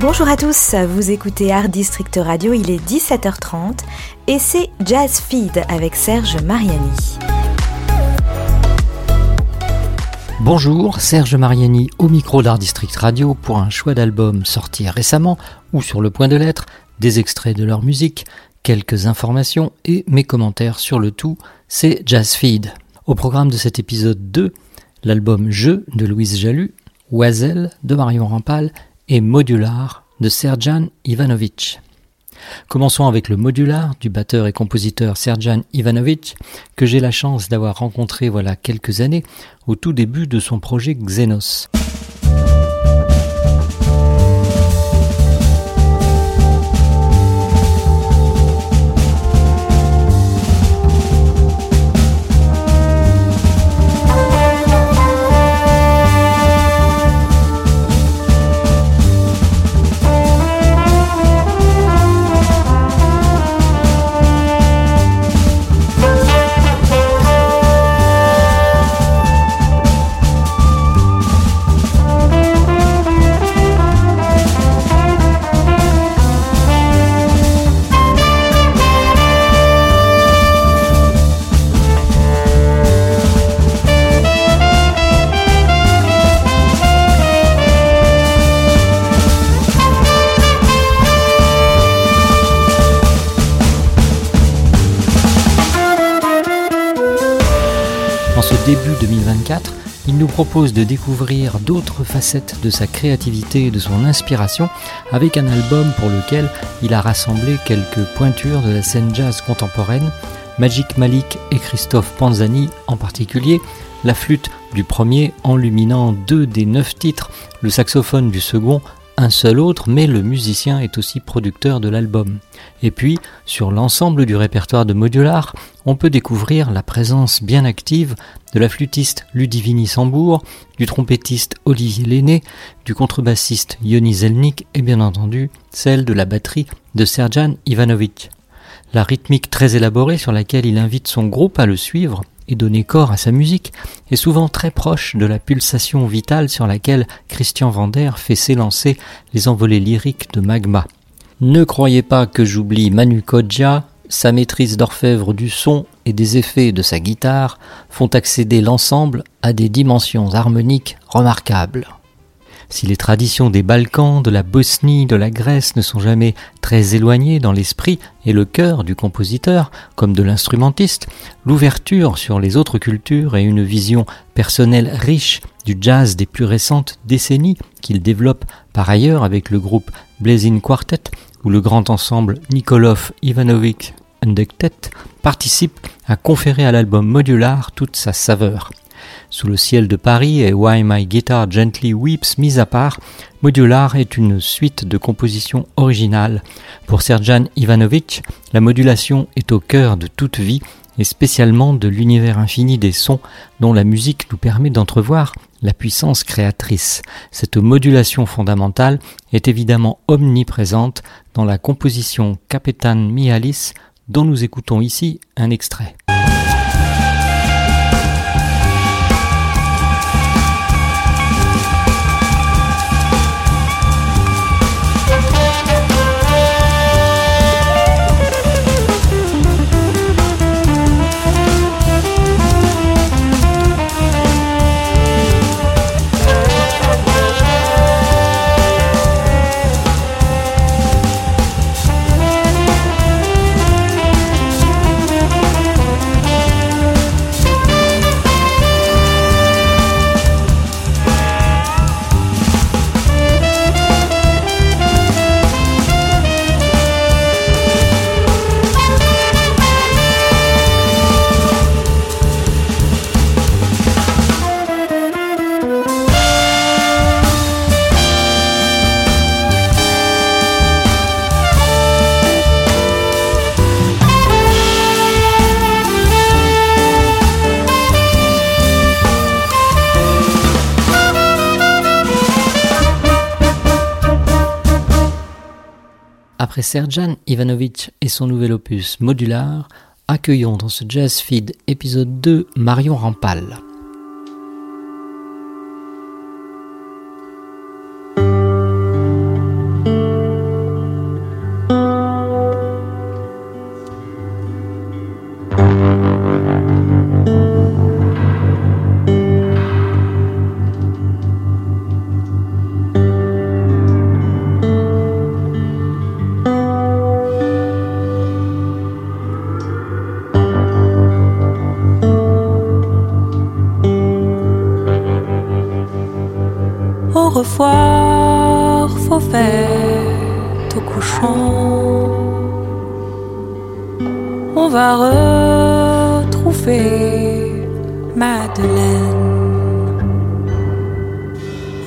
Bonjour à tous, vous écoutez Art District Radio, il est 17h30 et c'est Jazz Feed avec Serge Mariani. Bonjour, Serge Mariani au micro d'Art District Radio pour un choix d'albums sortis récemment ou sur le point de l'être, des extraits de leur musique, quelques informations et mes commentaires sur le tout, c'est Jazz Feed. Au programme de cet épisode 2, l'album Jeu de Louise Jalut, Oiselle de Marion Rampal et Modular de Serjan Ivanovic. Commençons avec le modular du batteur et compositeur Serjan Ivanovic, que j'ai la chance d'avoir rencontré voilà quelques années au tout début de son projet Xenos. Propose de découvrir d'autres facettes de sa créativité et de son inspiration avec un album pour lequel il a rassemblé quelques pointures de la scène jazz contemporaine, Magic Malik et Christophe Panzani en particulier, la flûte du premier enluminant deux des neuf titres, le saxophone du second un seul autre, mais le musicien est aussi producteur de l'album. Et puis, sur l'ensemble du répertoire de Modular, on peut découvrir la présence bien active de la flûtiste Ludivini Sambour, du trompettiste Olivier Lenné, du contrebassiste Yoni Zelnik et bien entendu celle de la batterie de Serjan Ivanovic. La rythmique très élaborée sur laquelle il invite son groupe à le suivre et donner corps à sa musique est souvent très proche de la pulsation vitale sur laquelle Christian Vander fait s'élancer les envolées lyriques de Magma. Ne croyez pas que j'oublie Manu Kodja, sa maîtrise d'orfèvre du son et des effets de sa guitare font accéder l'ensemble à des dimensions harmoniques remarquables. Si les traditions des Balkans, de la Bosnie, de la Grèce ne sont jamais très éloignées dans l'esprit et le cœur du compositeur, comme de l'instrumentiste, l'ouverture sur les autres cultures et une vision personnelle riche du jazz des plus récentes décennies qu'il développe par ailleurs avec le groupe Blazing Quartet ou le grand ensemble Nikolov Ivanovic Undectet participe à conférer à l'album modular toute sa saveur. Sous le ciel de Paris et Why My Guitar Gently Weeps mis à part, Modular est une suite de compositions originales. Pour Serjan Ivanovic, la modulation est au cœur de toute vie et spécialement de l'univers infini des sons dont la musique nous permet d'entrevoir la puissance créatrice. Cette modulation fondamentale est évidemment omniprésente dans la composition Capetan Mialis dont nous écoutons ici un extrait. Après Serjan Ivanovic et son nouvel opus Modular, accueillons dans ce Jazz Feed épisode 2 Marion Rampal.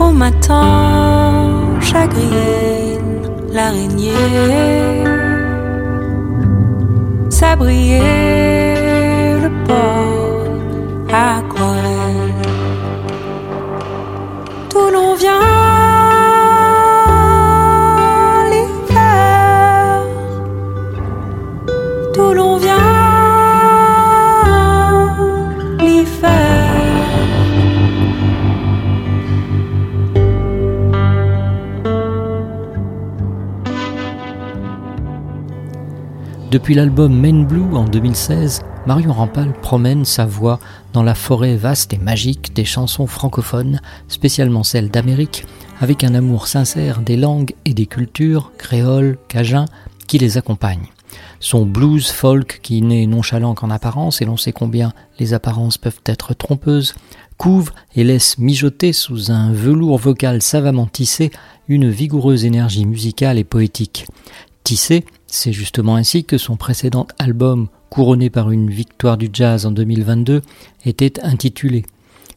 Au matin, chagrine l'araignée, sabrier le port Depuis l'album Main Blue en 2016, Marion Rampal promène sa voix dans la forêt vaste et magique des chansons francophones, spécialement celles d'Amérique, avec un amour sincère des langues et des cultures, créoles, cajun, qui les accompagnent. Son blues folk, qui n'est nonchalant qu'en apparence, et l'on sait combien les apparences peuvent être trompeuses, couvre et laisse mijoter sous un velours vocal savamment tissé une vigoureuse énergie musicale et poétique. Tissé, c'est justement ainsi que son précédent album, couronné par une victoire du jazz en 2022, était intitulé.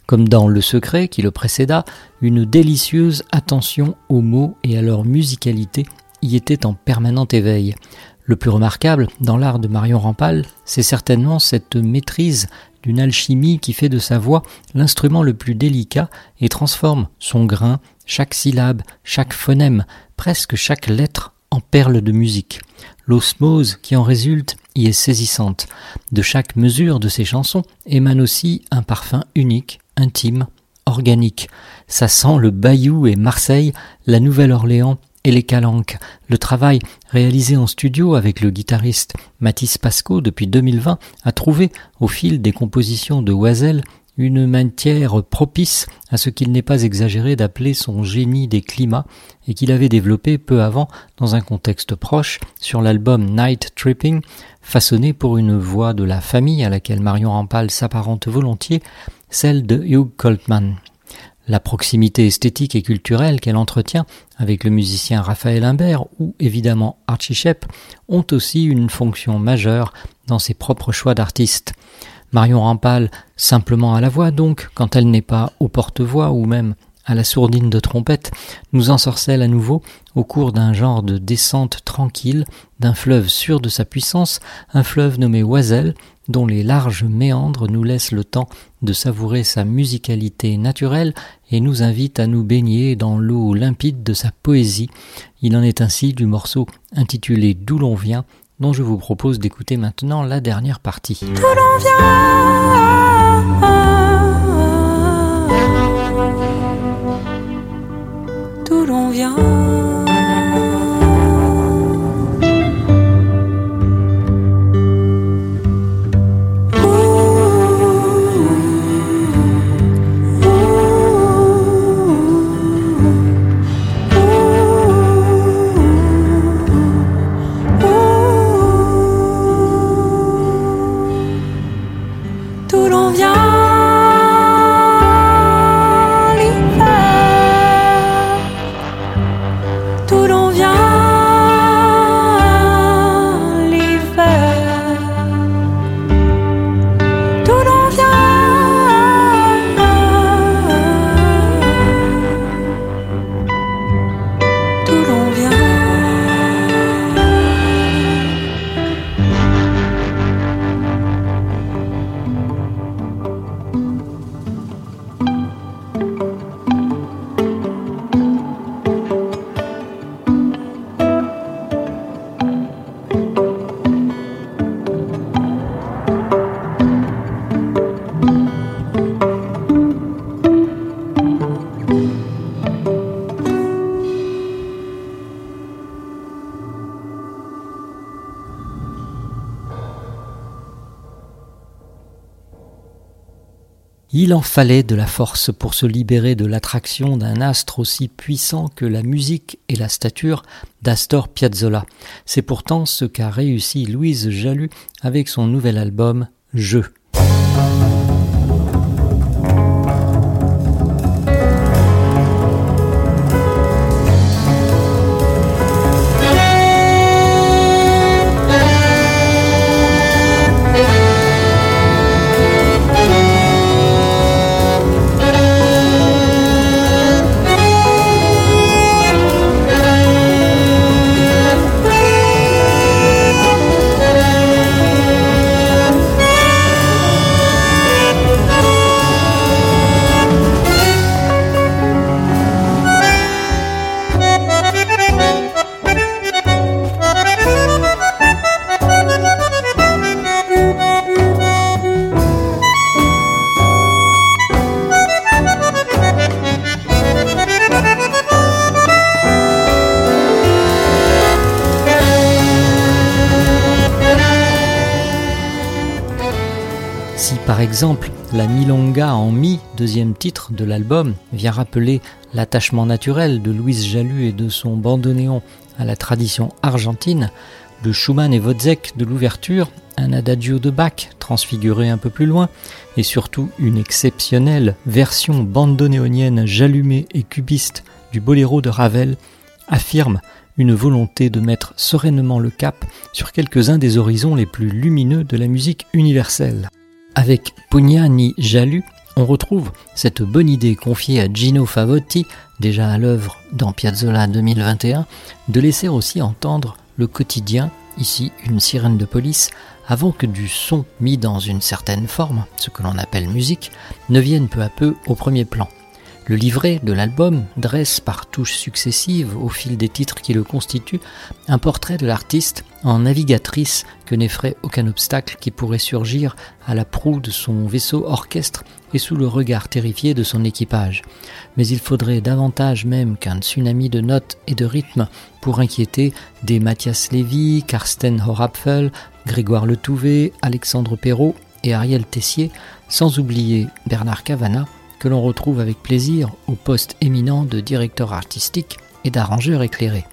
Comme dans Le Secret qui le précéda, une délicieuse attention aux mots et à leur musicalité y était en permanent éveil. Le plus remarquable dans l'art de Marion Rampal, c'est certainement cette maîtrise d'une alchimie qui fait de sa voix l'instrument le plus délicat et transforme son grain, chaque syllabe, chaque phonème, presque chaque lettre en perles de musique. L'osmose qui en résulte y est saisissante. De chaque mesure de ces chansons émane aussi un parfum unique, intime, organique. Ça sent le Bayou et Marseille, la Nouvelle-Orléans et les Calanques. Le travail réalisé en studio avec le guitariste Mathis Pasco depuis 2020 a trouvé, au fil des compositions de Oisel, une matière propice à ce qu'il n'est pas exagéré d'appeler son génie des climats et qu'il avait développé peu avant dans un contexte proche sur l'album Night Tripping, façonné pour une voix de la famille à laquelle Marion Rampal s'apparente volontiers, celle de Hugh Coltman. La proximité esthétique et culturelle qu'elle entretient avec le musicien Raphaël Imbert ou évidemment Archie Shepp ont aussi une fonction majeure dans ses propres choix d'artistes. Marion Rampal, simplement à la voix donc, quand elle n'est pas au porte-voix ou même à la sourdine de trompette, nous ensorcelle à nouveau au cours d'un genre de descente tranquille, d'un fleuve sûr de sa puissance, un fleuve nommé Oiselle, dont les larges méandres nous laissent le temps de savourer sa musicalité naturelle et nous invitent à nous baigner dans l'eau limpide de sa poésie. Il en est ainsi du morceau intitulé D'où l'on vient, dont je vous propose d'écouter maintenant la dernière partie. Tout l'on vient, tout l'on vient. Il en fallait de la force pour se libérer de l'attraction d'un astre aussi puissant que la musique et la stature d'Astor Piazzolla. C'est pourtant ce qu'a réussi Louise Jalut avec son nouvel album Je. Exemple, la milonga en mi, deuxième titre de l'album, vient rappeler l'attachement naturel de Louise Jalut et de son bandoneon à la tradition argentine, de Schumann et Wozzeck de l'ouverture, un adagio de Bach transfiguré un peu plus loin, et surtout une exceptionnelle version bandoneonienne jalumée et cubiste du boléro de Ravel, affirme une volonté de mettre sereinement le cap sur quelques-uns des horizons les plus lumineux de la musique universelle. Avec Pugnani Jalu, on retrouve cette bonne idée confiée à Gino Favotti, déjà à l'œuvre dans Piazzolla 2021, de laisser aussi entendre le quotidien, ici une sirène de police, avant que du son mis dans une certaine forme, ce que l'on appelle musique, ne vienne peu à peu au premier plan. Le livret de l'album dresse par touches successives au fil des titres qui le constituent un portrait de l'artiste en navigatrice que n'effraie aucun obstacle qui pourrait surgir à la proue de son vaisseau orchestre et sous le regard terrifié de son équipage. Mais il faudrait davantage même qu'un tsunami de notes et de rythmes pour inquiéter des Mathias Lévy, Karsten Horapfel, Grégoire Letouvé, Alexandre Perrault et Ariel Tessier, sans oublier Bernard Cavana, que l'on retrouve avec plaisir au poste éminent de directeur artistique et d'arrangeur éclairé.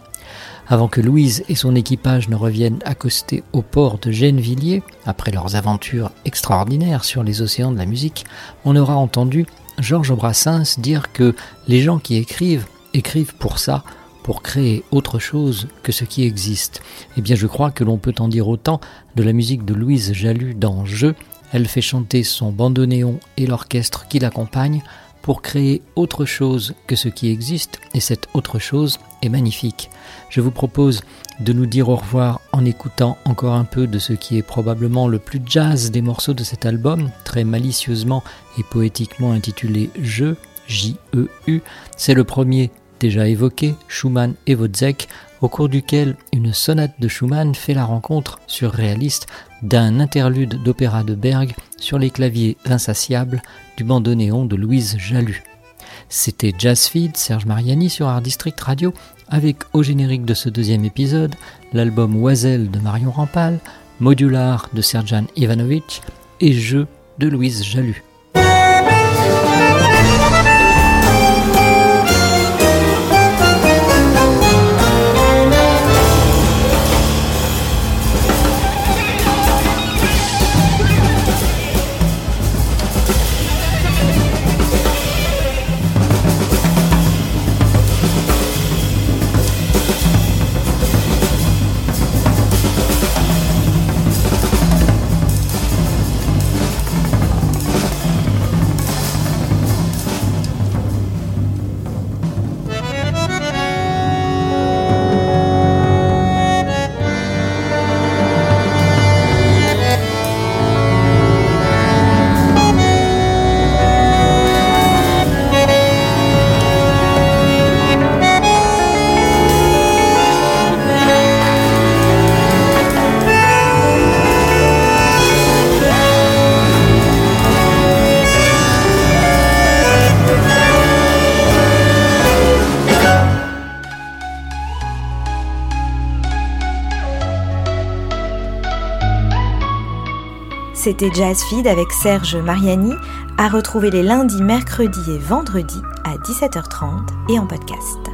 Avant que Louise et son équipage ne reviennent accoster au port de Gennevilliers, après leurs aventures extraordinaires sur les océans de la musique, on aura entendu Georges Brassens dire que les gens qui écrivent écrivent pour ça, pour créer autre chose que ce qui existe. Eh bien, je crois que l'on peut en dire autant de la musique de Louise Jalut dans Jeu, elle fait chanter son bandoneon et l'orchestre qui l'accompagne pour créer autre chose que ce qui existe, et cette autre chose est magnifique. Je vous propose de nous dire au revoir en écoutant encore un peu de ce qui est probablement le plus jazz des morceaux de cet album, très malicieusement et poétiquement intitulé Je, J-E-U. C'est le premier déjà évoqué, Schumann et Wozzeck, au cours duquel une sonate de Schumann fait la rencontre surréaliste d'un interlude d'opéra de Berg sur les claviers insatiables du bandoneon de Louise Jalut. C'était Jazz Feed, Serge Mariani sur Art District Radio, avec au générique de ce deuxième épisode l'album Oiselle de Marion Rampal, Modular de Serjan Ivanovic et Jeu de Louise Jalut. C'était Jazz Feed avec Serge Mariani, à retrouver les lundis, mercredis et vendredis à 17h30 et en podcast.